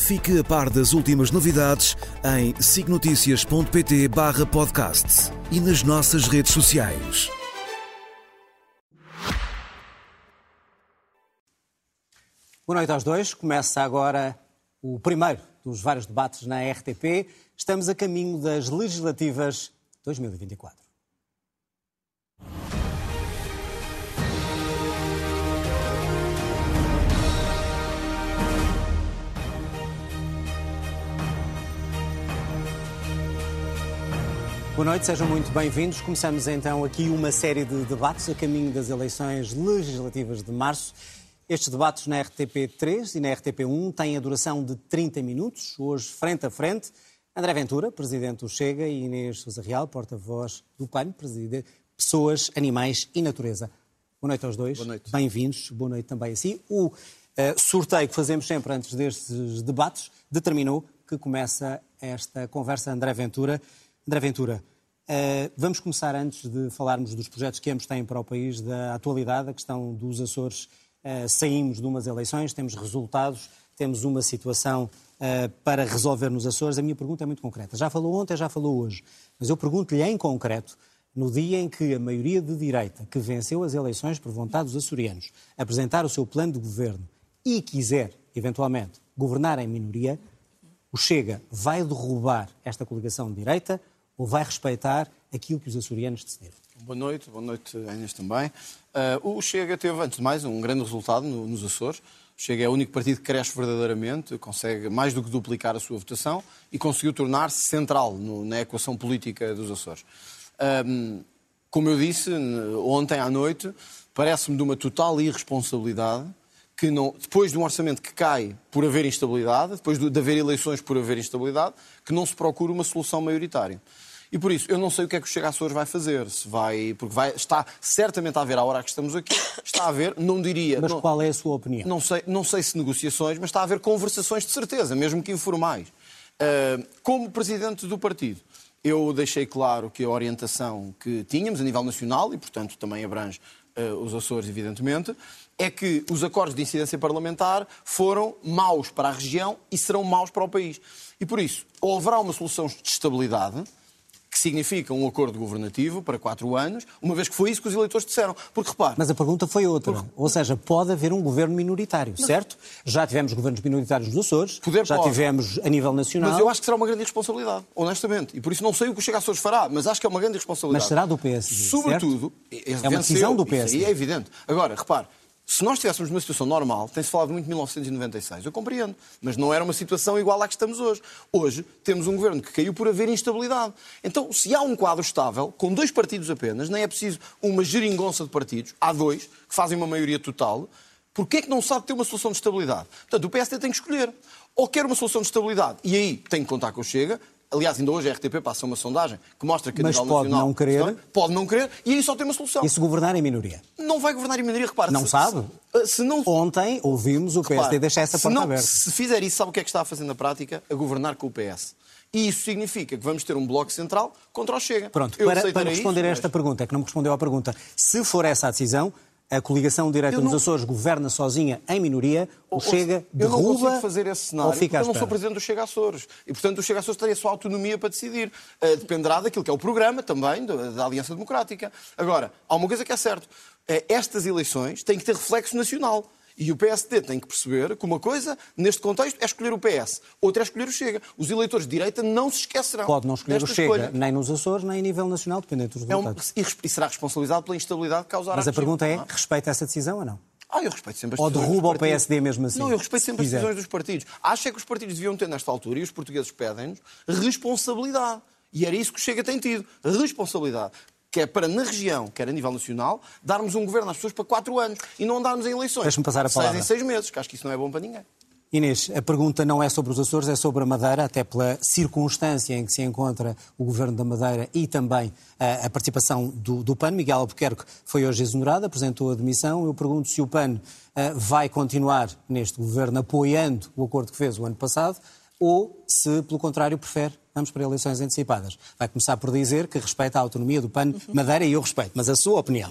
Fique a par das últimas novidades em signoticias.pt barra podcast e nas nossas redes sociais. Boa noite aos dois. Começa agora o primeiro dos vários debates na RTP. Estamos a caminho das legislativas 2024. Boa noite, sejam muito bem-vindos. Começamos então aqui uma série de debates a caminho das eleições legislativas de março. Estes debates na RTP3 e na RTP1 têm a duração de 30 minutos, hoje frente a frente. André Ventura, presidente do Chega, e Inês Sousa Real, porta-voz do PAN, presidente Pessoas, Animais e Natureza. Boa noite aos dois. Boa noite. Bem-vindos. Boa noite também assim. O uh, sorteio que fazemos sempre antes destes debates determinou que começa esta conversa André Ventura. André Ventura, uh, vamos começar antes de falarmos dos projetos que ambos têm para o país, da atualidade, a questão dos Açores. Uh, saímos de umas eleições, temos resultados, temos uma situação uh, para resolver nos Açores. A minha pergunta é muito concreta. Já falou ontem, já falou hoje, mas eu pergunto-lhe em concreto, no dia em que a maioria de direita, que venceu as eleições por vontade dos açorianos, apresentar o seu plano de governo e quiser, eventualmente, governar em minoria, o Chega vai derrubar esta coligação de direita ou vai respeitar aquilo que os açorianos decidiram? Boa noite, boa noite, Inês também. Uh, o Chega teve, antes de mais, um grande resultado no, nos Açores. O Chega é o único partido que cresce verdadeiramente, consegue mais do que duplicar a sua votação e conseguiu tornar-se central no, na equação política dos Açores. Um, como eu disse ontem à noite, parece-me de uma total irresponsabilidade que não, depois de um orçamento que cai por haver instabilidade, depois de, haver eleições por haver instabilidade, que não se procure uma solução maioritária. E por isso, eu não sei o que é que o Chega Açores vai fazer. Se vai, porque vai, está certamente a haver, à hora que estamos aqui, está a haver, não diria. Mas não, qual é a sua opinião? Não sei, não sei se negociações, mas está a haver conversações de certeza, mesmo que informais. Uh, como presidente do partido, eu deixei claro que a orientação que tínhamos a nível nacional, e portanto também abrange uh, os Açores, evidentemente, é que os acordos de incidência parlamentar foram maus para a região e serão maus para o país. E por isso, ou haverá uma solução de estabilidade, que significa um acordo governativo para quatro anos, uma vez que foi isso que os eleitores disseram. Porque repare. Mas a pergunta foi outra. Porque... Ou seja, pode haver um governo minoritário, mas... certo? Já tivemos governos minoritários nos Açores, Poder já pode. tivemos a nível nacional. Mas eu acho que será uma grande irresponsabilidade, honestamente. E por isso não sei o que o Chega Açores fará, mas acho que é uma grande irresponsabilidade. Mas será do PSD. Sobretudo. É uma decisão do PSD. Isso aí é evidente. Agora, repare. Se nós estivéssemos numa situação normal, tem-se falado muito de 1996, eu compreendo, mas não era uma situação igual à que estamos hoje. Hoje temos um governo que caiu por haver instabilidade. Então, se há um quadro estável, com dois partidos apenas, nem é preciso uma geringonça de partidos, há dois, que fazem uma maioria total, porquê é que não sabe ter uma solução de estabilidade? Portanto, o PSD tem que escolher. Ou quer uma solução de estabilidade, e aí tem que contar com o Chega, Aliás, ainda hoje a RTP passa uma sondagem que mostra que a Mas nível pode nacional... não querer. Pode não querer e aí só tem uma solução. E se governar em minoria? Não vai governar em minoria, repara. Não se, sabe? Se, se não... Ontem ouvimos o PSD repara, deixar essa porta não, aberta. Se fizer isso, sabe o que é que está a fazer na prática? A governar com o PS. E isso significa que vamos ter um bloco central contra o Chega. Pronto, Eu para, para responder isso, a esta mas- pergunta, é que não me respondeu à pergunta, se for essa a decisão, a coligação direita Eu nos não- Açores governa sozinha em minoria, o Ou- Chega eu não derruba consigo fazer esse cenário porque eu não sou presidente do Chega Açores. E, portanto, o Chega Açores teria a sua autonomia para decidir. Eh, dependerá daquilo que é o programa também da, da Aliança Democrática. Agora, há uma coisa que é certo. Eh, estas eleições têm que ter reflexo nacional. E o PSD tem que perceber que uma coisa, neste contexto, é escolher o PS. Outra é escolher o Chega. Os eleitores de direita não se esquecerão Pode não escolher o Chega escolha. nem nos Açores, nem a nível nacional, dependendo dos É um, resultados. e será responsabilizado pela instabilidade que causará Mas a pergunta é, respeita essa decisão ou não? Ah, eu respeito sempre as Ou decisões derruba dos o. PSD mesmo assim, Não, eu respeito se sempre as quiser. decisões dos partidos. Acho é que os partidos deviam ter nesta altura, e os portugueses pedem-nos, responsabilidade. E era isso que o Chega tem tido. Responsabilidade. Que é para, na região, quer a nível nacional, darmos um governo às pessoas para quatro anos e não andarmos em eleições. Deixa-me passar a Seis palavra. em seis meses, que acho que isso não é bom para ninguém. Inês, a pergunta não é sobre os Açores, é sobre a Madeira, até pela circunstância em que se encontra o Governo da Madeira e também a, a participação do, do, PAN. Miguel Albuquerque foi hoje exonerado, apresentou a demissão. Eu pergunto se o PAN uh, vai continuar neste Governo apoiando o acordo que fez o ano passado ou se, pelo contrário, prefere vamos para eleições antecipadas. Vai começar por dizer que respeita a autonomia do PAN Madeira e eu respeito, mas a sua opinião.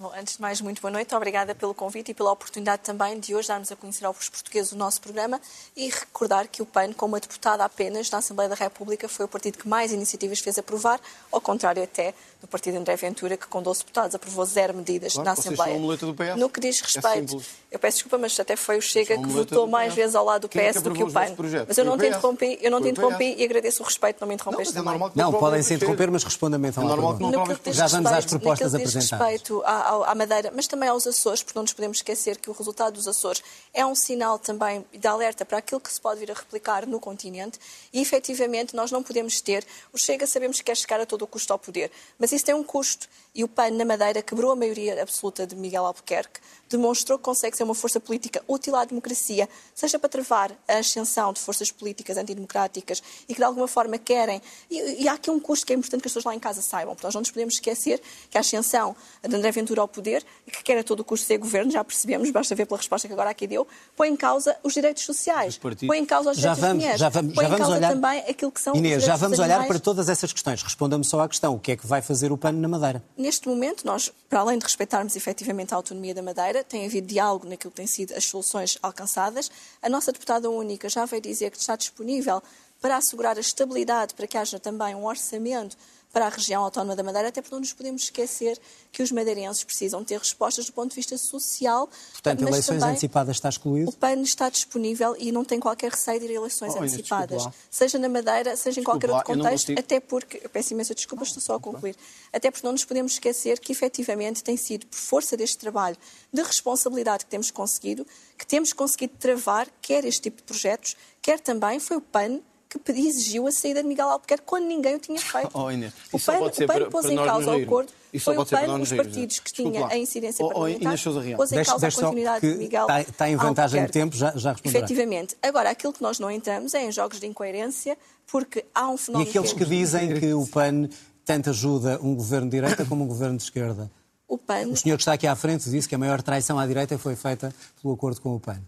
Bom, antes de mais, muito boa noite. Obrigada pelo convite e pela oportunidade também de hoje darmos a conhecer aos portugueses o nosso programa e recordar que o PAN, como uma deputada apenas na Assembleia da República, foi o partido que mais iniciativas fez aprovar, ao contrário até do partido André Ventura, que com 12 deputados aprovou zero medidas claro, na Assembleia. São do PS. No que diz é respeito, é eu peço desculpa, mas até foi o Chega que votou mais vezes ao lado do Quem é PS do que o PAN. Mas eu não te interrompi, eu não te interrompi e agradeço o respeito, não me interrompeste não, também. É não, podem se interromper, mas respondam-me então é normal que não Já vamos às propostas apresentadas. respeito à, à Madeira, mas também aos Açores, porque não nos podemos esquecer que o resultado dos Açores é um sinal também de alerta para aquilo que se pode vir a replicar no continente e, efetivamente, nós não podemos ter. O Chega sabemos que quer chegar a todo o custo ao poder, mas isso tem um custo e o PAN na Madeira quebrou a maioria absoluta de Miguel Albuquerque, demonstrou que consegue ser uma força política útil à democracia, seja para travar a ascensão de forças políticas antidemocráticas e que de alguma forma querem. E, e há aqui um custo que é importante que as pessoas lá em casa saibam, porque nós não nos podemos esquecer que a ascensão de André Ventura ao poder, que quer a todo o custo ser governo, já percebemos, basta ver pela resposta que agora aqui deu, põe em causa os direitos sociais, põe em causa os direitos já vamos, das já vamos, põe já em causa olhar... também aquilo que são Inês, os já vamos olhar para todas essas questões. Responda-me só à questão, o que é que vai fazer o PAN na Madeira? Neste momento, nós, para além de respeitarmos efetivamente a autonomia da Madeira, tem havido diálogo naquilo que têm sido as soluções alcançadas. A nossa deputada única já veio dizer que está disponível para assegurar a estabilidade, para que haja também um orçamento para a região autónoma da Madeira, até porque não nos podemos esquecer que os madeirenses precisam ter respostas do ponto de vista social. Portanto, mas eleições também antecipadas está excluído? O PAN está disponível e não tem qualquer receio de ir a eleições oh, antecipadas. Seja na Madeira, seja em qualquer outro contexto, até porque, eu peço imensa desculpa, estou só a concluir, até porque não nos podemos esquecer que efetivamente tem sido por força deste trabalho de responsabilidade que temos conseguido, que temos conseguido travar quer este tipo de projetos, quer também foi o PAN que exigiu a saída de Miguel Albuquerque quando ninguém o tinha feito. Oh, Inês, o PAN, o PAN pôs em causa o acordo, foi o PAN, os partidos que tinham a incidência oh, parlamentar, oh, pôs em causa a continuidade de Miguel está, está em vantagem de tempo, já, já responderá. Efetivamente. Agora, aquilo que nós não entramos é em jogos de incoerência, porque há um fenómeno... E aqueles que dizem que o PAN tanto ajuda um governo de direita como um governo de esquerda? O PAN... O senhor que está aqui à frente disse que a maior traição à direita foi feita pelo acordo com o PAN.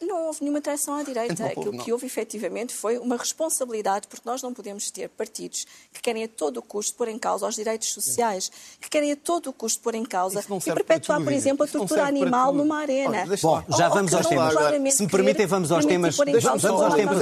Não houve nenhuma traição à direita. Então, Aquilo não. que houve efetivamente foi uma responsabilidade, porque nós não podemos ter partidos que querem a todo o custo pôr em causa os direitos sociais, que querem a todo o custo pôr em causa e perpetuar, por exemplo, a tortura animal numa arena. Bom, já vamos aos temas. Se me permitem, vamos aos temas. Vamos aos temas.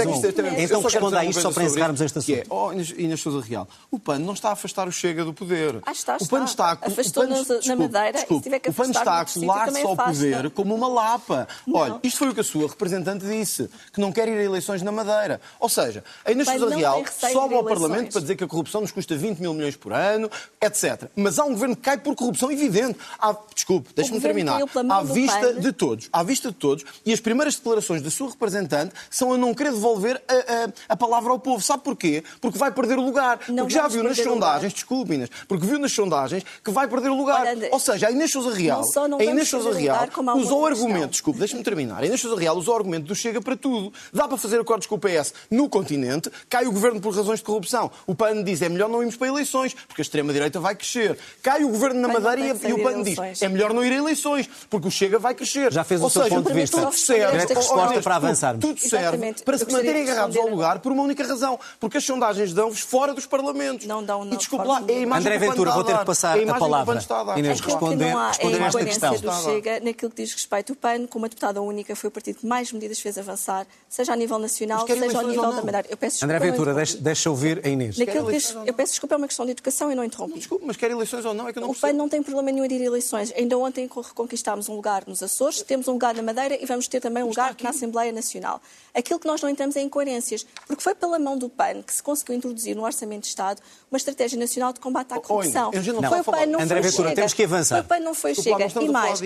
Então responda a isto só para encerrarmos este assunto. Oh, Inês Sousa Real, o PAN não está a afastar o Chega do poder. Ah, está, o PAN está a Afastou-nos na Madeira e se tiver que O PAN está a colar-se ao poder como uma lapa. Olha, isto foi o que a sua representante disse, que não quer ir a eleições na Madeira. Ou seja, a Inês Sousa Real sobe ao Parlamento para dizer que a corrupção nos custa 20 mil milhões por ano, etc. Mas há um governo que cai por corrupção evidente. Há, desculpe, deixe-me terminar. À vista de todos, à vista de todos, e as primeiras declarações da sua representante são a não querer devolver a, a, a palavra ao povo. Sabe porquê? Porque vai perder o lugar. Não porque já viu nas sondagens, desculpe Inês, porque viu nas sondagens que vai perder o lugar. Olha, Ou seja, a Inês Sousa Real, não não a Inês Sousa Real usou o argumento, questão. desculpe, deixe-me terminar, a Inês Sousa Real usou o argumento do Chega para tudo. Dá para fazer acordos com o PS no continente, cai o governo por razões de corrupção. O PAN diz é melhor não irmos para eleições, porque a extrema-direita vai crescer. Cai o governo na Madeira e, o PAN diz é melhor não ir a eleições, porque o Chega vai crescer. Já fez Ou o seu seja, ponto de vista. Tudo serve, resposta para avançarmos. Tudo serve para se manterem agarrados ao lugar por uma única razão, porque as sondagens dão-vos fora dos parlamentos. Não dão, não. E desculpe lá, é a imagem André Ventura, vou ter que passar é a, a palavra. A Inês, responder, não há responder é esta questão. do Chega naquilo que diz respeito. O PAN, como a deputada única, foi o partido que mais medidas fez avançar, seja a nível nacional, seja ao nível da Madeira. Eu peço André Ventura, deixa, deixa ouvir a Inês. Naquilo que diz, eu peço desculpa, é uma questão de educação e não interrompo. Desculpe, mas quer eleições ou não? É que eu não o PAN não tem problema nenhum de ir a eleições. Ainda ontem reconquistámos um lugar nos Açores, temos um lugar na Madeira e vamos ter também um lugar na Assembleia Nacional. Aquilo que nós não entramos é incoerências, porque foi pela mão do PAN que se conseguiu introduzir no Orçamento de Estado uma estratégia nacional de combate à corrupção. Oh, não foi o PAN, não André foi Ventura, chega. temos que avançar. Foi o PAN, não foi chega. E mais,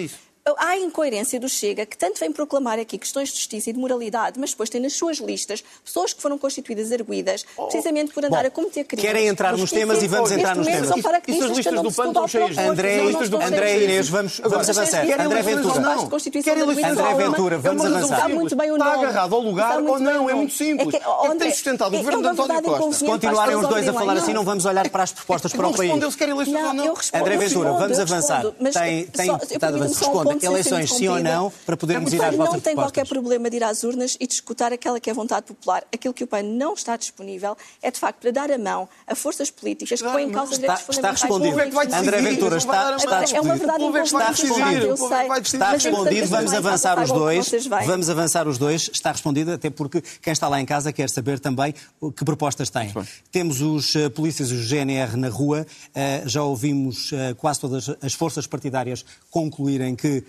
há incoerência do Chega, que tanto vem proclamar aqui questões de justiça e de moralidade, mas depois tem nas suas listas pessoas que foram constituídas arguídas, precisamente por andar Bom, a cometer crimes. querem entrar nos temas e vamos entrar nos temas. Isso as listas do se PAN estão cheias. André, não André cheias. Inês, vamos, vamos avançar. querem André Ventura. Constituição Querem listas André. Ventura, vamos É avançar. Está muito bem o Está nome. agarrado ao lugar Está ou não, é muito simples. É que tem André, sustentado o é governo de António Costa. Se continuarem os dois a falar assim, não vamos olhar para as propostas para Não o país. respondeu se querem listas ou Não, não. André Ventura, vamos avançar. Tem, tem responda. Ser Eleições, sim ou não, para podermos O ir às PAN vossas não tem qualquer problema de ir às urnas e de escutar aquela que é a vontade popular. Aquilo que o PAN não está disponível é, de facto, para dar a mão a forças políticas que põem em causa os Está, direitos está fundamentais respondido. O vai decidir, André Ventura, está, está mão. É uma respondido. verdade O decidir, eu o sei. Está respondido, vamos avançar os o dois. Vamos avançar os dois. Está respondido, até porque quem está lá em casa quer saber também o- que propostas têm. Temos os eh, polícias e os GNR na rua. Eh, já ouvimos eh, quase todas as forças partidárias concluírem que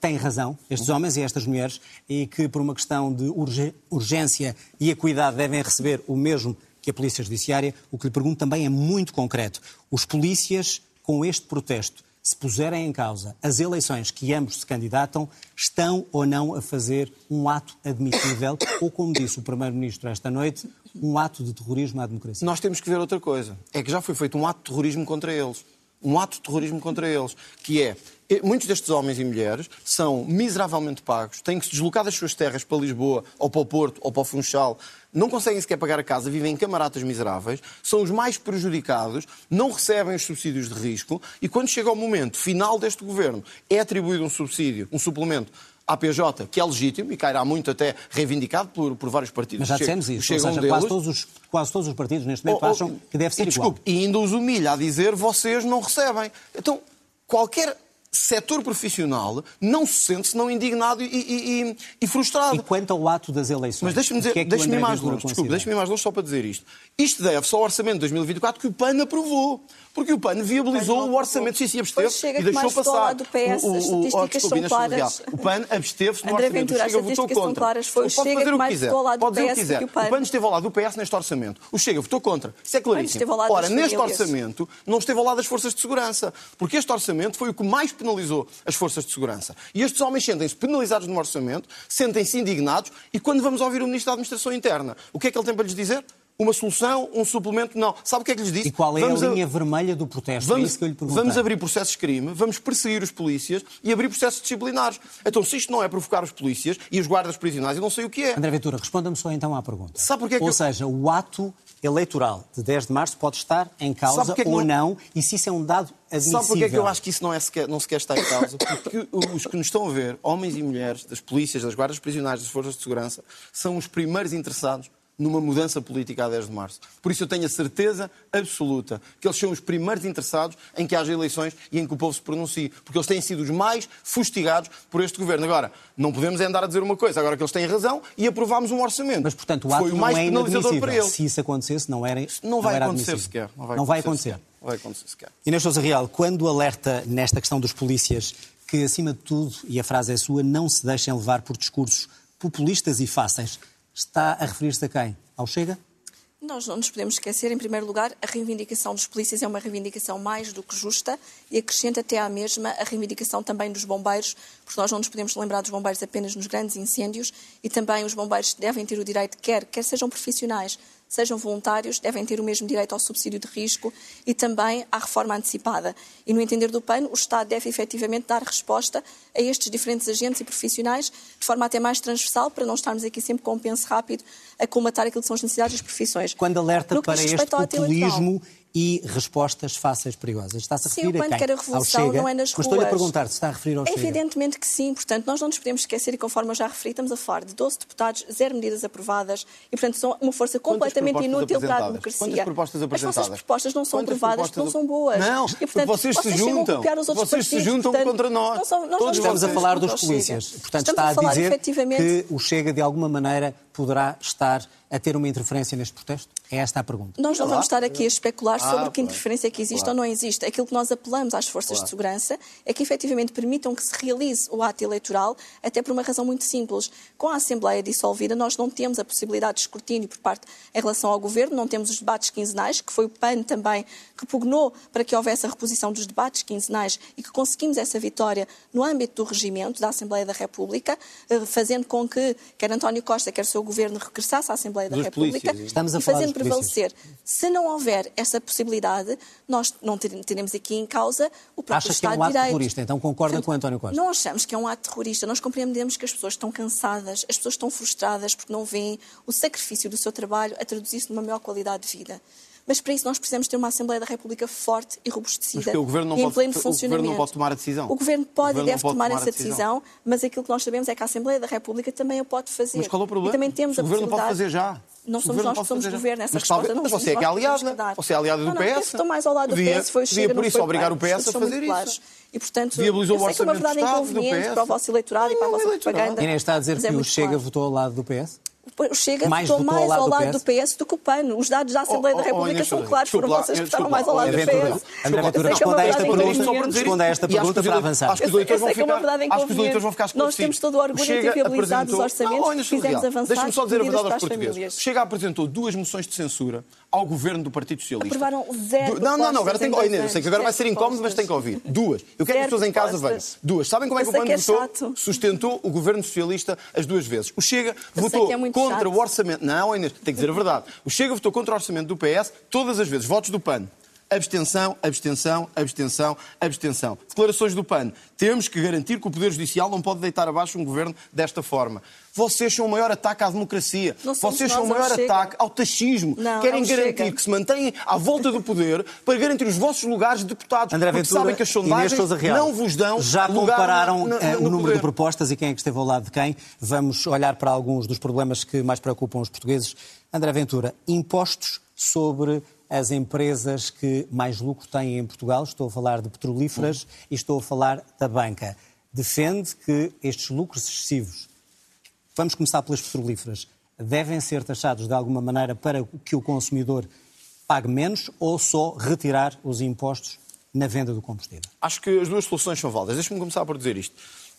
têm razão, estes homens e estas mulheres, e que por uma questão de urgência e acuidade devem receber o mesmo que a Polícia Judiciária. O que lhe pergunto também é muito concreto. Os polícias, com este protesto, se puserem em causa as eleições que ambos se candidatam, estão ou não a fazer um ato admissível, ou, como disse o Primeiro-Ministro esta noite, um ato de terrorismo à democracia. Nós temos que ver outra coisa. É que já foi feito um ato de terrorismo contra eles. Um ato de terrorismo contra eles. Que é, eh, muitos destes homens e mulheres são miseravelmente pagos, têm que se deslocar das suas terras para Lisboa, ou para o Porto, ou para o Funchal, não conseguem sequer pagar a casa, vivem em camaratas miseráveis, são os mais prejudicados, não recebem os subsídios de risco, e quando chega o momento final deste governo, é atribuído um subsídio, um suplemento à PJ, que é legítimo e cairá muito até reivindicado por, por vários partidos. Mas já dissemos isso, chega ou um seja, deles- quase, todos os, quase todos os partidos neste momento Oh, oh, acham que deve ser e, igual. desculpe, E ainda os humilha a dizer vocês não recebem. Então, qualquer setor profissional não se sente senão indignado e, e- e- e frustrado. E quanto ao ato das eleições? Mas deixe-me o que dizer, é o ir André mais longe, desculpe, ir mais longe só para dizer isto. Isto deve-se ao orçamento de 2024 que o PAN aprovou. Porque o PAN viabilizou não o orçamento, sim, sim, absteve e deixou passar. lado do PS, as oh, estatísticas desculpe, são claras. O PAN absteve-se no André orçamento. Ventura, o Chega votou contra. claras. Foi o Pode fazer o que quiser. Pode dizer o que quiser. o PAN. O PAN esteve ao lado do PS neste orçamento. O Chega votou contra. Isso é claríssimo. Ora, neste orçamento não esteve ao lado das forças de segurança. Porque este orçamento foi o que mais penalizou as forças de segurança. E estes homens sentem-se penalizados no orçamento, sentem-se indignados e quando vamos ouvir o Ministro da Administração Interna, o que é que ele tem para lhes dizer? Uma solução, um suplemento? Não. Sabe o que é que lhes disse? E qual é Vamos a a- linha vermelha do protesto? é Vamos, perguntei. vamos abrir processos de crime, vamos perseguir os polícias e abrir processos disciplinares. Então, se isto não é provocar os polícias e os guardas prisionais, eu não sei o que é. André Ventura, responda-me só então à pergunta. Sabe porquê que Ou eu- seja, o ato eleitoral de 10 de março pode estar em causa que ou não- não, e se isso é um dado admissível. Sabe porquê é que eu acho que isso não, é sequer, não sequer está em causa? Porque os que nos estão a ver, homens e mulheres, das polícias, das guardas prisionais, das forças de segurança, são os primeiros interessados numa mudança política a 10 de março. Por isso eu tenho a certeza absoluta que eles são os primeiros interessados em que haja eleições e em que o povo se pronuncie. Porque eles têm sido os mais fustigados por este governo. Agora, não podemos é andar a dizer uma coisa, agora que eles têm razão, e aprovámos um orçamento. Mas, portanto, o ato foi o não mais é penalizador para eles. Se isso acontecesse, não era Não vai era acontecer admissível. sequer. Não vai Não vai acontecer. Não vai acontecer sequer. Inês Sousa Real, quando alerta nesta questão dos polícias que, acima de tudo, e a frase é sua, não se deixem levar por discursos populistas e fáceis, está a referir-se a quem? Ao Chega? Nós não nos podemos esquecer, em primeiro lugar, a reivindicação dos polícias é uma reivindicação mais do que justa e acrescenta até à mesma a reivindicação também dos bombeiros, porque nós não nos podemos lembrar dos bombeiros apenas nos grandes incêndios e também os bombeiros devem ter o direito, quer, quer sejam profissionais, sejam voluntários, devem ter o mesmo direito ao subsídio de risco e também à reforma antecipada. E no entender do PAN, o Estado deve efetivamente dar resposta a estes diferentes agentes e profissionais de forma até mais transversal, para não estarmos aqui sempre com um penso rápido a colmatar aquilo que são as necessidades das profissões. Quando alerta para este populismo e respostas fáceis perigosas. Está-se a Sim, referir o a quem? quer a Ao revolução, Chega? não é nas Mas estou-lhe a ruas. perguntar se está a referir ao Chega. evidentemente que sim, portanto, nós não nos podemos esquecer, e conforme eu já referi, estamos a falar de 12 deputados, zero medidas aprovadas, e portanto são uma força completamente inútil para a apresentadas? democracia. Quantas propostas As vossas apresentadas? propostas não são Quantas aprovadas, propostas- não são boas. Não, e, porque portanto, vocês se chegam a juntam. copiar os outros Vocês se partidos, juntam portanto, contra nós. não são- nós Todos Estamos a falar dos polícias. Portanto, Estamos está a, falar, dizer efetivamente, que o Chega, de alguma maneira, poderá estar a ter uma interferência neste protesto? É esta a pergunta. Nós não vamos estar aqui a especular sobre Ah, que interferência é que existe claro. ou não existe. Aquilo que nós apelamos às forças de segurança é que efetivamente permitam que se realize o ato eleitoral, até por uma razão muito simples. Com a Assembleia dissolvida, nós não temos a possibilidade de escrutínio por parte em relação ao Governo, não temos os debates quinzenais, que foi o PAN também que pugnou para que houvesse a reposição dos debates quinzenais e que conseguimos essa vitória no âmbito do regimento da Assembleia da República, eh, fazendo com que quer António Costa, quer o seu Governo regressasse à Assembleia da República polícias, Estamos a e falar fazendo prevalecer. Se não houver essa possibilidade, nós não ter- teremos aqui em causa o próprio Acha que é Estado um ato de Direito. terrorista, então concorda com António Costa? Não achamos que é um ato terrorista. Nós compreendemos que as pessoas estão cansadas, as pessoas estão frustradas porque não veem o sacrifício do seu trabalho a traduzir-se numa maior qualidade de vida. Mas para isso nós precisamos ter uma Assembleia da República forte e robustecida Mas que o Governo não e em pode- pleno o Governo não funcionamento. pode tomar a decisão. O Governo O pode Governo e deve pode tomar tomar essa decisão. decisão, mas aquilo que nós sabemos é que a Assembleia da República também a pode fazer. Mas qual é o problema? E também temos Se a o Governo pode fazer já. Não o somos nós que somos já. governo. Essa Mas resposta talvez- não mas somos você é que é que aliada. que. Você é aliada do não, não, PS. estou mais ao lado do PS foi o devia, Chega, por isso, foi obrigar o. PS a fazer isso. E, portanto, Viabilizou eu o sei que é uma verdade inconveniente para o vosso eleitorado e para a Não, vossa eleitoral. propaganda. Inês está a dizer mas é que o Chega votou ao lado do PS? O Chega Mais votou mais ao ao lado do do PS do que o PAN. Os dados da Assembleia Oh, da oh, República são claros, foram vocês que estavam mais ao lado do PS. André Ventura, é responda a esta pergunta, responda a esta acho que pergunta os para avançar. Acho que os vão é ficar. eleitores vão ficar Nós esclarecidos. temos todo o orgulho em ter viabilizado os orçamentos olha, que fizemos avançar Deixa-me só dizer a verdade aos portugueses. famílias. Chega apresentou duas moções de censura ao governo do Partido Socialista. Aprovaram zero Não, não, não, agora tem em que. Olha, eu sei que agora vai ser incómodo, mas tem que ouvir. Duas. Eu quero que as pessoas em casa vejam. Duas. Sabem como é que o PAN é votou? chato. Sustentou o governo socialista as duas vezes. O Chega votou é contra o orçamento. Não, Inês, tem que dizer a verdade. O Chega votou contra o orçamento do PS todas as vezes. Votos do PAN. Abstenção, abstenção, abstenção, abstenção. Declarações do PAN. Temos que garantir que o Poder Judicial não pode deitar abaixo um governo desta forma. Vocês são o maior ataque à democracia. Vocês são o maior ataque ao taxismo. Não, Querem garantir Chega. que se mantêm à volta do poder para garantir os vossos lugares de deputados. André porque Ventura sabem que as e sondagens Real não vos dão já lugar compararam na- na- eh, no o número poder. de propostas e quem é que esteve ao lado de quem. Vamos olhar para alguns dos problemas que mais preocupam os portugueses. André Ventura, impostos sobre as empresas que mais lucro têm em Portugal. Estou a falar de petrolíferas e estou a falar da banca. Defende que estes lucros excessivos, vamos começar pelas petrolíferas, devem ser taxados de alguma maneira para que o consumidor pague menos ou só retirar os impostos na venda do combustível? Acho que as duas soluções são válidas. Deixa-me começar por dizer isto.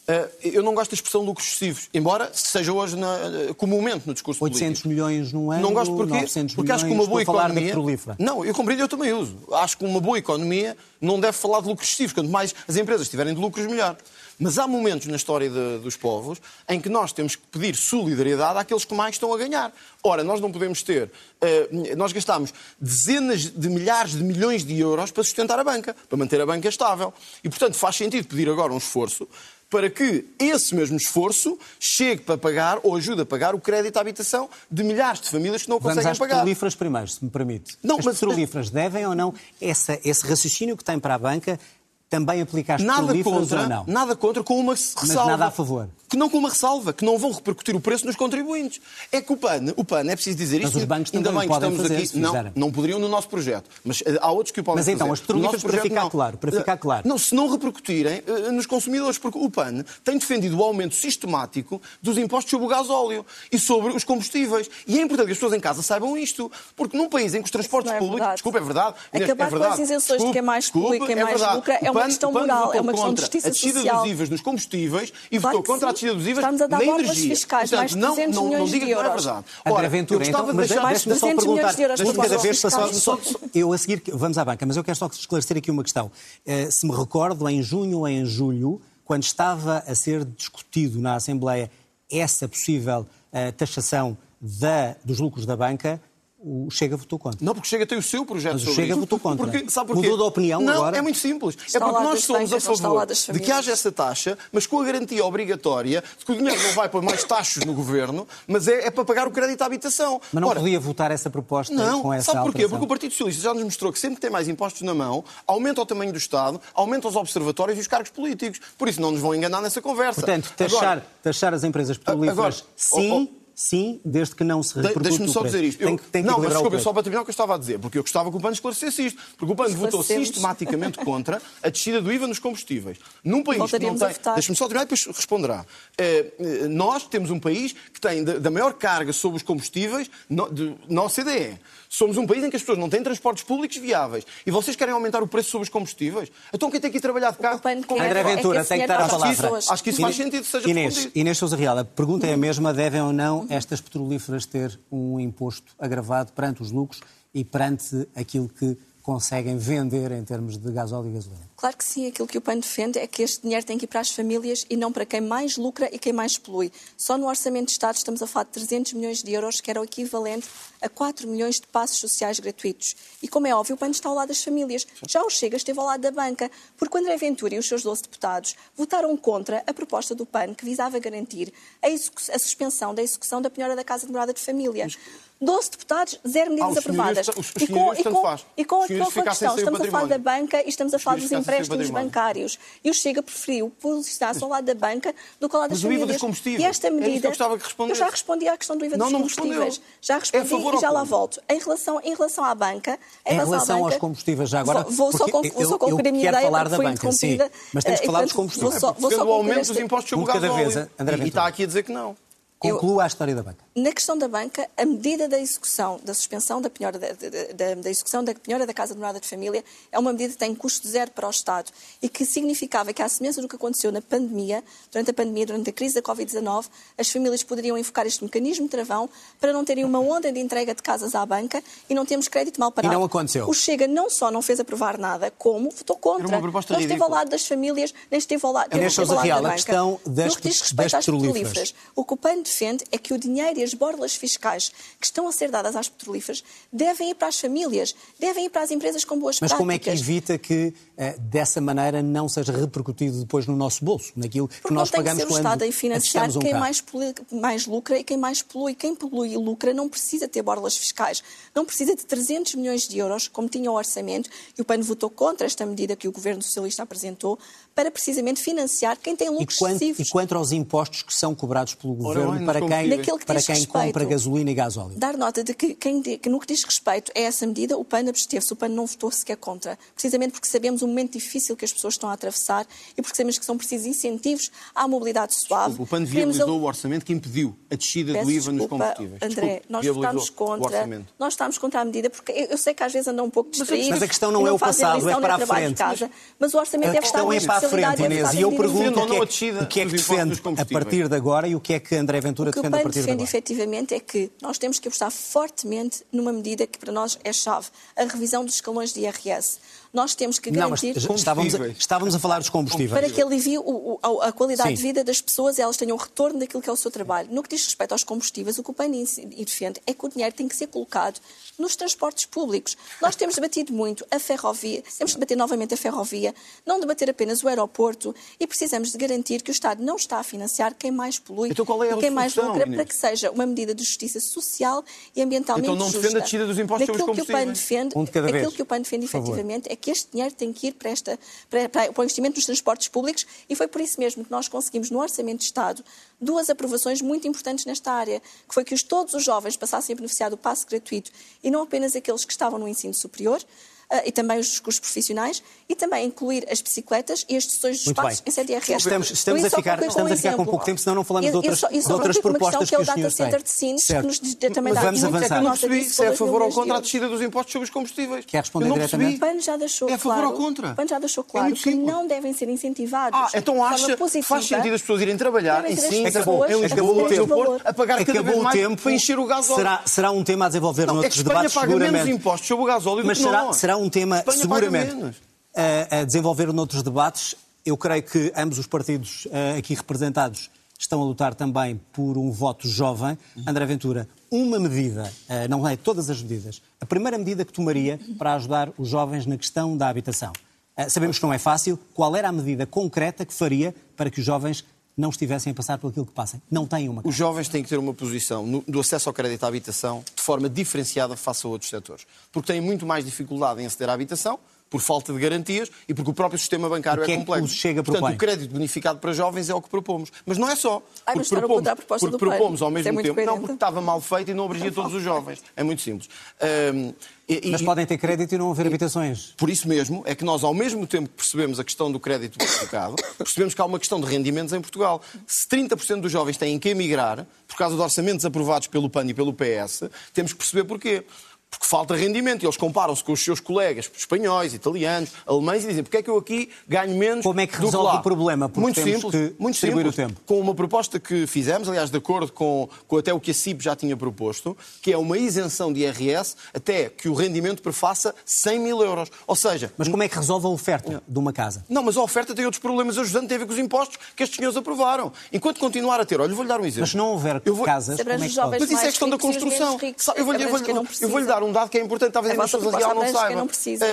Eh, Eu não gosto da expressão lucros excessivos, embora seja hoje na, eh, comumente no discurso 800 político. milhões num ano, Não gosto porque, 900 porque acho que uma boa economia. Não, eu compreendo, eu também uso. Acho que uma boa economia não deve falar de lucros excessivos. Quanto mais as empresas tiverem de lucros, melhor. Mas há momentos na história de- dos povos em que nós temos que pedir solidariedade àqueles que mais estão a ganhar. Ora, nós não podemos ter. eh, nós gastamos dezenas de milhares de milhões de euros para sustentar a banca, para manter a banca estável. E, portanto, faz sentido pedir agora um esforço para que esse mesmo esforço chegue para pagar ou ajude a pagar o crédito à habitação de milhares de famílias que não Vamos conseguem às pagar. petrolíferas primeiro, se me permite. Não, As mas- petrolíferas devem ou não, essa- esse raciocínio que tem para a banca, também aplica às Nada contra, ou não? nada contra, com uma ressalva. nada a favor. Que não com uma ressalva, que não vão repercutir o preço nos contribuintes. É que o PAN, o PAN, é preciso dizer Mas isto. os bancos ainda também bem que estamos fazer, aqui. não, fizerem. não poderiam no nosso projeto. Mas eh, há outros que o podem Mas então, fazer. as petrolíferas, para projeto, ficar não. claro, para ficar Eh, claro. Não, se não repercutirem eh, nos consumidores, porque o PAN tem defendido o aumento sistemático dos impostos sobre o gás óleo e sobre os combustíveis. E é importante que as pessoas em casa saibam isto, porque num país em que os transportes é públicos. Desculpa, é verdade. Inês, Acabar é com verdade. as isenções de quem mais Desculpe, polui, quem mais verdade. lucra é uma PAN- questão moral, é uma questão de justiça a descida social. dos IVAs combustíveis e Claro votou contra a sim. descida dos IVAs Estamos a dar na energia. fiscais, Portanto, mais de não, 200 não, não milhões diga de que não é euros. verdade. André Ora, Ventura, eu gostava então, de mas deixar... mais deixe-me só 200 milhões perguntar, de euros para cada vez só, eu a seguir, vamos à banca, mas eu quero só esclarecer aqui uma questão. Eh, se me recordo, em junho ou em julho, quando estava a ser discutido na Assembleia essa possível eh, taxação da- dos lucros da banca, o Chega votou contra. Não, porque Chega tem o seu projeto Mas o Chega isso. votou contra. Porque, sabe porquê? Mudou de opinião não, agora? é muito simples. Está é porque nós somos a está ao favor de que haja essa taxa, mas com a garantia obrigatória de que o dinheiro não vai para mais taxas no governo, mas é, é para pagar o crédito à habitação. Mas não Ora, podia votar essa proposta Não, com essa sabe porquê? alteração? Porque o Partido Socialista já nos mostrou que sempre que tem mais impostos na mão, aumenta o tamanho do Estado, aumenta os observatórios e os cargos políticos. Por isso não nos vão enganar nessa conversa. Portanto, taxar, Agora, taxar as empresas petrolíferas, Agora, sim, oh, oh, sim, desde que não se De- repercute Deixa-me o só dizer isto. Tem, tem que não, mas desculpa, só para terminar o que eu estava a dizer, porque eu gostava que o PAN esclarecesse isto. Porque o PAN votou sistematicamente contra a descida do IVA nos combustíveis. Num país que não tem. votar. Deixa-me só terminar e depois responderá. Eh, nós temos um país que tem da, da maior carga sobre os combustíveis no, de, na OCDE. Somos um país em que as pessoas não têm transportes públicos viáveis. E vocês querem aumentar o preço sobre os combustíveis? Então quem tem que ir trabalhar de carro? Como quer- é André que- é Ventura, esse tem que dar a vai para as palavra. pessoas. Acho que isso faz sentido que seja Inês, respondido. Inês Sousa Real, a pergunta é a mesma, devem ou não estas petrolíferas ter um imposto agravado perante os lucros e perante aquilo que conseguem vender em termos de gasóleo e gasolina? Claro que sim, aquilo que o PAN defende é que este dinheiro tem que ir para as famílias e não para quem mais lucra e quem mais polui. Só no Orçamento de Estado estamos a falar de 300 milhões de euros, que era o equivalente a 4 milhões de passos sociais gratuitos. E como é óbvio, o PAN está ao lado das famílias. Já o Chega esteve ao lado da banca, porque André Ventura e os seus 12 deputados votaram contra a proposta do PAN que visava garantir a, a suspensão da execução da penhora da Casa de Morada de Família. 12 deputados, zero medidas Ah, aprovadas. senhorios- os- os E com, e com, faz. e com, Os com questão, estamos a falar da património. banca e estamos a falar dos empréstimos património. bancários. E o Chega preferiu posicionar-se ao lado da banca do que ao lado das Mas o IVA dos famílias. combustíveis. E esta que medida. eu gostava que respondesse. já respondi à questão do IVA Não, dos não combustíveis. respondeu. Já É respondi favor e já lá volto. Em relação, em relação à banca. Em relação, à relação banca, aos combustíveis, já agora, Vou, vou só, eu- eu concluir a minha ideia, falar da banca, sim, mas temos que Eh, falar dos combustíveis. Vou só, vou só aumento dos impostos sobre o gasóleo. E- está aqui a dizer que não. Conclua a história da banca. Na questão da banca, a medida da execução, da suspensão da, penhora da, da- da- execução da penhora da Casa de Morada de Família é uma medida que tem custo zero para o Estado e que significava que, à semelhança do que aconteceu na pandemia, durante a pandemia, durante a crise da Covid-19, as famílias poderiam invocar este mecanismo de travão para não terem uma onda de entrega de casas à banca e não termos crédito mal parado. E não aconteceu. O Chega não só não fez aprovar nada, como votou contra. Era uma proposta não esteve ao lado das famílias, nem esteve ao lado, Inês esteve ao lado Real, da a banca. questão das no que diz respeito das às petrolíferas. petrolíferas, o que o PAN defende é que o dinheiro e as borlas fiscais que estão a ser dadas às petrolíferas devem ir para as famílias, devem ir para as empresas com boas Mas práticas. como é que evita que eh, dessa maneira não seja repercutido depois no nosso bolso, naquilo que Porque nós não tem que pagamos ser o quando Estado a financiar um quem mais, polui- mais lucra e quem mais polui. Quem polui e lucra não precisa ter borlas fiscais. Não precisa de 300 milhões de euros, como tinha o orçamento, e o PAN votou contra esta medida que o Governo Socialista apresentou, para precisamente financiar quem tem E lucros quanto, excessivos. e quanto aos impostos que são cobrados pelo Ora Governo nos para quem, que para quem respeito- compra gasolina e gasóleo? Dar nota de que, quem, que no que diz respeito a essa medida, o PAN absteve-se, o PAN não votou sequer contra. Precisamente porque sabemos o momento difícil que as pessoas estão a atravessar e porque sabemos que são precisos incentivos à mobilidade suave. O PAN Queremos viabilizou o orçamento que impediu a descida Peço do IVA nos desculpa, combustíveis. André, Desculpe, nós votámos o contra, nós estamos contra a medida, porque eu, eu sei que às vezes andam um pouco distraídos. Mas a questão não e é o fazem a passado, é para a o frente. casa, mas o orçamento A é questão votar é frente, é Inês, e eu pergunto o que, é, o que é que dos impostos defende a partir de agora e o que é que André Ventura O que o defende a PAN partir de defende agora. efetivamente é que nós temos que apostar fortemente numa medida que para nós é chave, a revisão dos escalões de IRS. Nós temos que Não, mas garantir estávamos a, Combustíveis. estávamos a falar dos combustíveis. para que alivie o- o- a, qualidade Sim. de vida das pessoas e elas tenham retorno daquilo que é o seu trabalho. No que diz respeito aos combustíveis, o que o PAN defende é que o dinheiro tem que ser colocado nos transportes públicos. Nós temos debatido muito a ferrovia, temos de debater novamente a ferrovia, não debater apenas o aeroporto e precisamos de garantir que o Estado não está a financiar quem mais polui Então qual é a e quem mais lucra Inês? para que seja uma medida de justiça social e ambientalmente Então não justa. defende a descida dos impostos sobre os Naquilo que o PAN combustíveis? defende, Um de cada aquilo vez. que o PAN defende efetivamente é que este dinheiro tem que ir para, esta, para, para, o investimento nos transportes públicos e foi por isso mesmo que nós conseguimos no Orçamento de Estado duas aprovações muito importantes nesta área, que foi que os, todos os jovens passassem a beneficiar do passe gratuito e não apenas aqueles que estavam no ensino superior, e também os cursos profissionais, e também incluir as bicicletas e as sessões dos Muito espaços bem. em CDRS. Estamos, estamos, Eu a ficar, estamos um a ficar com pouco tempo, senão não falamos E- de outras, e só- e só de outras concluo com uma propostas questão que que é os o senhores data center de Sines, que nos diz- também dá Vamos avançar. Eu não percebi se é a favor ou contra a de descida dos impostos sobre os combustíveis. Quer responder não diretamente? O PAN já deixou É a favor claro, ou contra? o PAN já deixou É claro que não devem ser incentivados. Ah, então de acha que faz sentido as pessoas irem trabalhar em ser as Sintra, pessoas em a pagar cada Acabou vez o mais tempo. para encher o gasóleo. Será, será um tema a desenvolver Não, noutros é que Espanha debates, paga menos seguramente. impostos sobre o gasóleo do Mas que será, nós. Será um tema, Espanha seguramente, paga menos. a, a desenvolver noutros debates. Eu creio que ambos os partidos eh, aqui representados estão a lutar também por um voto jovem. André Ventura, uma medida, eh, não é todas as medidas, a primeira medida que tomaria para ajudar os jovens na questão da habitação. Eh, Sabemos que não é fácil. Qual era a medida concreta que faria para que os jovens não estivessem a passar por aquilo que passam? Não têm uma. Os jovens têm que ter uma posição no- do acesso ao crédito à habitação de forma diferenciada face a outros setores. Porque têm muito mais dificuldade em aceder à habitação, por falta de garantias e porque o próprio sistema bancário é é que complexo. Chega Portanto, propõe? o crédito bonificado para jovens é o que propomos. Mas não é só. Ai, mas Porque está a propomos, ocultar a proposta porque propomos ao é mesmo muito tempo. Não, coerente. porque estava mal feito e não abrangia todos os jovens. É muito simples. Hum, e- Mas e- podem ter crédito e não haver habitações. por isso mesmo é que nós, ao mesmo tempo que percebemos a questão do crédito bonificado, percebemos que há uma questão de rendimentos em Portugal. Se 30% dos jovens têm que emigrar por causa de orçamentos aprovados pelo PAN e pelo PS, temos que perceber porquê. Porque falta rendimento. E eles comparam-se com os seus colegas espanhóis, italianos, alemães e dizem porque é que eu aqui ganho menos Como é que resolve lá? o problema? Porque muito temos simples, que muito distribuir simples. o tempo. Com uma proposta que fizemos, aliás, de acordo com, com até o que a CIP já tinha proposto, que é uma isenção de IRS até que o rendimento prefaça 100 mil euros. Ou seja, Mas como é que resolve a oferta de uma casa? não, mas a oferta tem outros problemas ajudando, tem a ver com os impostos que estes senhores aprovaram. Enquanto continuar a ter, olha, vou-lhe dar um exemplo. Mas se não houver Eu vou- casas, como é que pode? Mas isso é questão da construção. Eu vou-lhe Abrange dar um dado que é importante, talvez A ainda as pessoas proposta não saibam.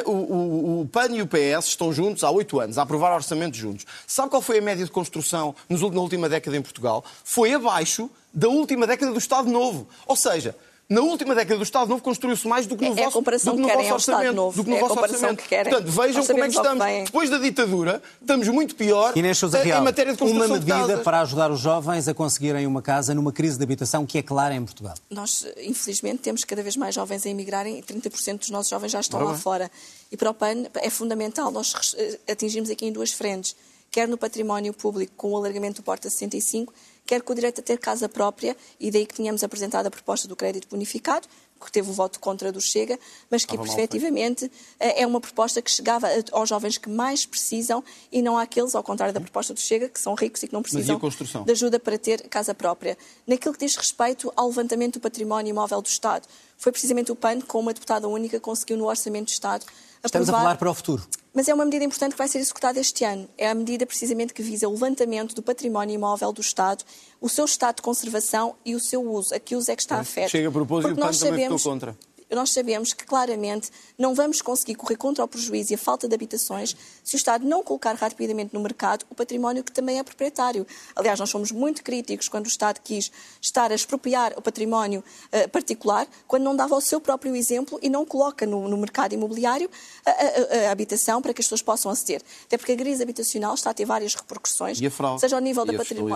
O, o- o PAN e o PS estão juntos há oito anos a aprovar orçamentos juntos. Sabe qual foi a média de construção nos na última década em Portugal? Foi abaixo da última década do Estado Novo. Ou seja, na última década do Estado Novo construiu-se mais do que no É- é a vosso, comparação do que no que querem vosso ao Estado orçamento. Novo. Do que no É a vosso comparação orçamento. que querem. Portanto, vejam Nós como é que que estamos. vêm. Depois da ditadura, estamos muito pior Inês Sousa eh, Real, em matéria de uma construção de medida para ajudar os jovens a conseguirem uma casa numa crise de habitação que é clara em Portugal. Nós, infelizmente, temos cada vez mais jovens a emigrarem e 30% dos nossos jovens já estão Ora lá bem. fora. E para o PAN é fundamental nós res- atingirmos aqui em duas frentes, quer no património público com o alargamento do Porta 65, quer com o direito a ter casa própria, e daí que tínhamos apresentado a proposta do crédito bonificado, que teve o voto contra do Chega, mas que efetivamente eh, é uma proposta que chegava aos jovens que mais precisam e não àqueles, ao contrário da proposta do Chega, que são ricos e que não precisam de ajuda para ter casa própria. Naquilo que diz respeito ao levantamento do património imóvel do Estado, foi precisamente o PAN, com uma deputada única, conseguiu no Orçamento do Estado Estamos a aprovar- falar para o futuro. Mas é uma medida importante que vai ser executada este ano. É a medida precisamente que visa o levantamento do património imóvel do Estado, o seu estado de conservação e o seu uso. A que uso é que está afeto. Chega a propósito e Porque nós também sabemos- votou contra. Nós sabemos que claramente não vamos conseguir correr contra o prejuízo e a falta de habitações se o Estado não colocar rapidamente no mercado o património que também é proprietário. Aliás, nós somos muito críticos quando o Estado quis estar a expropriar o património eh, particular, quando não dava o seu próprio exemplo e não coloca no, no mercado imobiliário a, a- a habitação para que as pessoas possam aceder. Até porque a crise habitacional está a ter várias repercussões, seja ao nível da,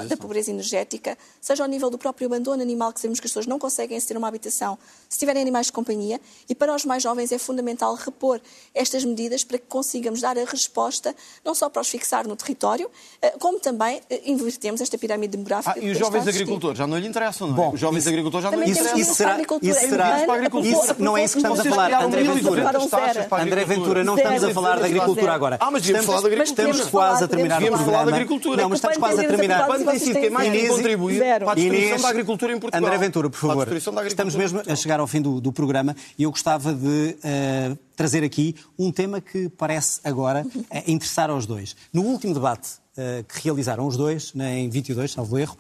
da pobreza energética, seja ao nível do próprio abandono animal, que sabemos que as pessoas não conseguem aceder a uma habitação se tiverem animais de companhia. E para os mais jovens é fundamental repor estas medidas para que consigamos dar a resposta, não só para os fixar no território, eh, como também eh, invertemos esta pirâmide demográfica. Ah, e os jovens agricultores já não lhe interessam, não é? Bom, os jovens isso- agricultores já não lhe interessam. temos Isso será- agricultura. isso será- Isso não é isso que estamos a falar, André 1.200 Ventura. André. Ventura, não estamos a falar de agricultura agora. Ah, mas devíamos falar de agricultura. Estamos quase a terminar o programa. agricultura. Não, mas estamos quase a terminar. Quando tem sido quem mais tem contribuído para a destruição da agricultura em Portugal. André Ventura, por favor. da Estamos mesmo a chegar ao fim do, do programa e eu gostava de eh, trazer aqui um tema que parece agora eh, interessar aos dois. No último debate eh, que realizaram os dois, né, em 22, salvo erro,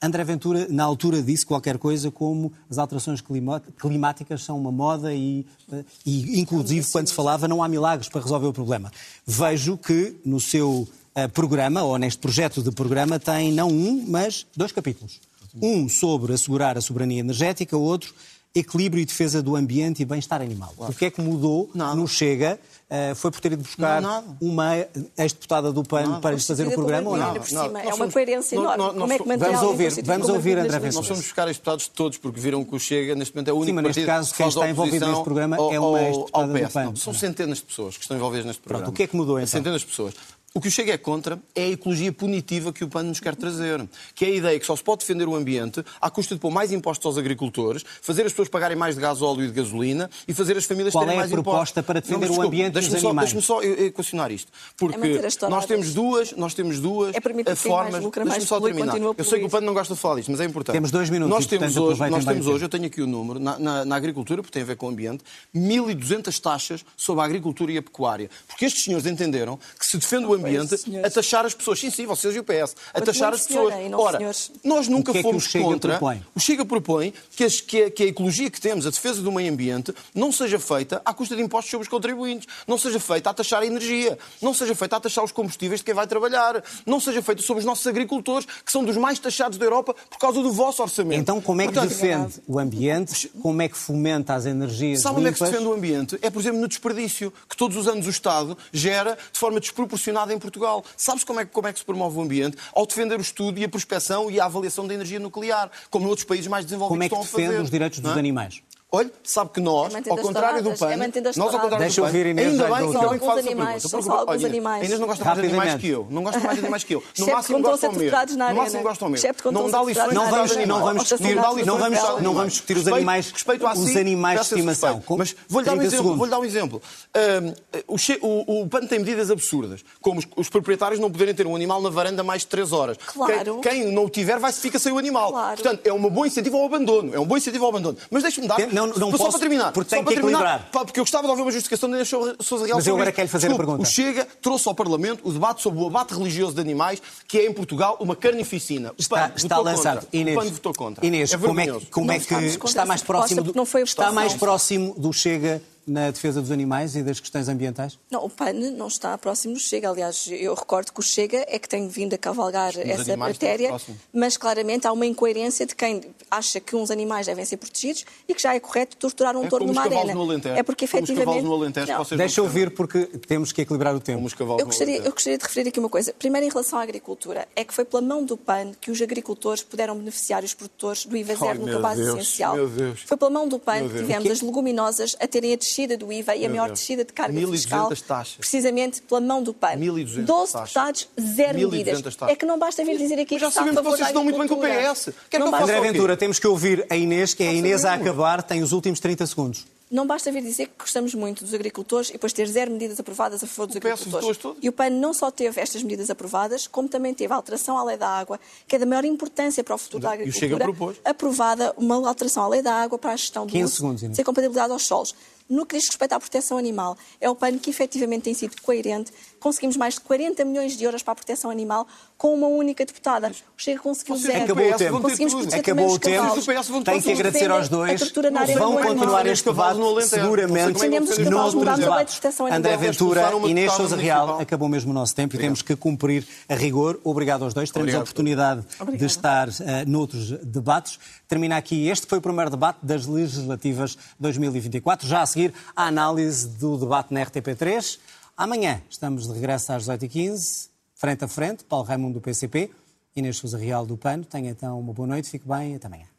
André Ventura, na altura, disse qualquer coisa como as alterações climáticas são uma moda e, e, inclusive, quando se falava, não há milagres para resolver o problema. Vejo que no seu programa, ou neste projeto de programa, tem não um, mas dois capítulos. Um sobre assegurar a soberania energética, outro equilíbrio e defesa do ambiente e bem-estar animal. O que é que mudou Nada. no Chega? Eh, foi por ter ido buscar Não, uma ex-deputada do PAN Nada. para lhes fazer o programa ou não? Não, É uma somos- coerência nós- enorme. nós- Como é que Vamos ouvir- vamos como ouvir André das Nós Ventura. fomos buscar os deputados de todos porque viram que o Chega, neste momento, é o único Sim, mas neste caso, que quem está envolvido neste programa ao- é uma ex-deputada do. PAN. Não, São centenas de pessoas que estão envolvidas neste programa. o que é que mudou, então? Centenas de pessoas. O que o Chega é contra é a ecologia punitiva que o PAN nos quer trazer. Que é a ideia que só se pode defender o ambiente à custa de pôr mais impostos aos agricultores, fazer as pessoas pagarem mais de gás, óleo e de gasolina e fazer as famílias Qual terem é a mais proposta impostos. para defender mas o ambiente e deixe-me os só, animais? Deixe-me só equacionar isto. Porque É nós temos duas, nós temos duas É permitir eh, formas. Deixe-me mais só terminar. a Eu sei que o. PAN não gosta de falar disto, mas é importante. Temos dois minutos Nós temos hoje, nós temos hoje, eu tenho aqui o número, na, na- na agricultura, porque tem a ver com o ambiente, 1.200 taxas sobre a agricultura e a pecuária. Porque estes senhores entenderam que se defende o ambiente ambiente a taxar as pessoas. Sim, sim, vocês e o PS. A Mas taxar as pessoas. Ora, senhores. nós nunca O é o fomos Chega contra. propõe? O Chega propõe que, as- que a, que a ecologia que temos, a defesa do meio ambiente, não seja feita à custa de impostos sobre os contribuintes, não seja feita a taxar a energia, não seja feita a taxar os combustíveis de quem vai trabalhar, não seja feita sobre os nossos agricultores, que são dos mais taxados da Europa por causa do vosso orçamento. Então, como é que Portanto, defende o ambiente? Como é que fomenta as energias Sabe onde é que se defende o ambiente? É, por exemplo, no desperdício, que todos os anos o Estado gera de forma desproporcionada em Portugal. Sabes como é, que- como é que se promove o ambiente? Ao defender o estudo e a prospecção e a avaliação da energia nuclear, como noutros países mais desenvolvidos Como é que estão a fazer. defende os direitos dos não é? animais? Olha, sabe que nós, É ao contrário do PAN, é nós, ao contrário Deixa do eu PAN, ainda bem ainda bem que faz essa pergunta. Porque, só alguns olha, animais. A Inês não gosta mais de animais que eu. Não gosta mais de animais que eu. No máximo quando gosta estão ao a ser mesmo. No máximo arena. gosta ao mesmo. Não dá lições Não vamos, os não vamos discutir, não vamos, não vamos discutir os animais, respeito a os si, animais de estimação. Mas vou-lhe dar um 30 exemplo. Vou-lhe dar um exemplo. O, PAN tem medidas absurdas, como os, os proprietários não poderem ter um animal na varanda mais de 3 horas. Claro. Quem, não o tiver vai fica sem o animal. Claro. Portanto, é um bom incentivo ao abandono. É um bom incentivo ao abandono. Mas deixe-me dar. Não- não só posso, para terminar. porque só tem para que terminar, equilibrar. Porque eu gostava de ouvir uma justificação da Sousa Real Mas eu agora quero fazer a pergunta. O Chega trouxe ao Parlamento o debate sobre o abate religioso de animais, que é em Portugal uma carnificina. O Está, está lançado. contra. Inês, O PAN votou contra. Inês é como é, que- como é que está mais próximo do, está mais próximo do Chega na defesa dos animais e das questões ambientais? Não, o PAN não está próximo do Chega. Aliás, eu recordo que o Chega é que tem vindo a cavalgar essa animais matéria, mas claramente há uma incoerência de quem acha que uns animais devem ser protegidos e que já é correto torturar um É touro os numa arena. É porque Como os efetivamente. Alentejo, Não. vocês Deixa eu ouvir porque temos que equilibrar o tempo. Os Eu gostaria, eu gostaria de referir aqui uma coisa. Primeiro, em relação à agricultura, é que foi pela mão do PAN que os agricultores puderam beneficiar os produtores do IVA zero no cabaz essencial. meu Deus. Foi pela mão do PAN que tivemos as leguminosas a terem a descida do IVA e a maior Deus. descida de carga 1.200 fiscal, taxas. precisamente pela mão do PAN. 1.200 12 taxas. deputados, zero 1.200 medidas. taxas. É que não basta vir dizer aqui Mas já que está a sabemos que vocês estão muito bem com o agricultura. PS. Quer que André? Ventura, temos que ouvir a Inês, que é a Inês a acabar, tem os últimos 30 segundos. Não basta vir dizer que gostamos muito dos agricultores e depois ter zero medidas aprovadas a favor dos O agricultores. E o PAN não só teve estas medidas aprovadas, como também teve a alteração à lei da água, que é da maior importância para o futuro da E o Chega agricultura, propôs. aprovada uma alteração à lei da água para a gestão do 15 uso, segundos, Inês. sem compatibilidade aos solos. No que diz respeito à proteção animal, é o PAN que efetivamente tem sido coerente. Conseguimos mais de 40 milhões de euros para a proteção animal com uma única deputada. O Chega conseguiu Vocês zero. Acabou o tempo. Conseguimos Acabou o tempo. Tenho que agradecer aos dois. Vão continuar este debate Alentejo. seguramente Defendemos os cavalos, noutros mudámos a lei de debates. proteção animal. André Ventura, Inês Sousa Real, acabou mesmo o nosso tempo e temos que cumprir a rigor. Obrigado aos dois. Teremos a oportunidade de estar eh, noutros debates. Termina aqui. Este foi o primeiro debate das legislativas 2024. Já a seguir, a análise do debate na RTP3. Amanhã estamos de regresso às 18h15, frente a frente. Paulo Raimundo do PCP, Inês Sousa Real do PAN. Tenha então uma boa noite, fique bem, até amanhã.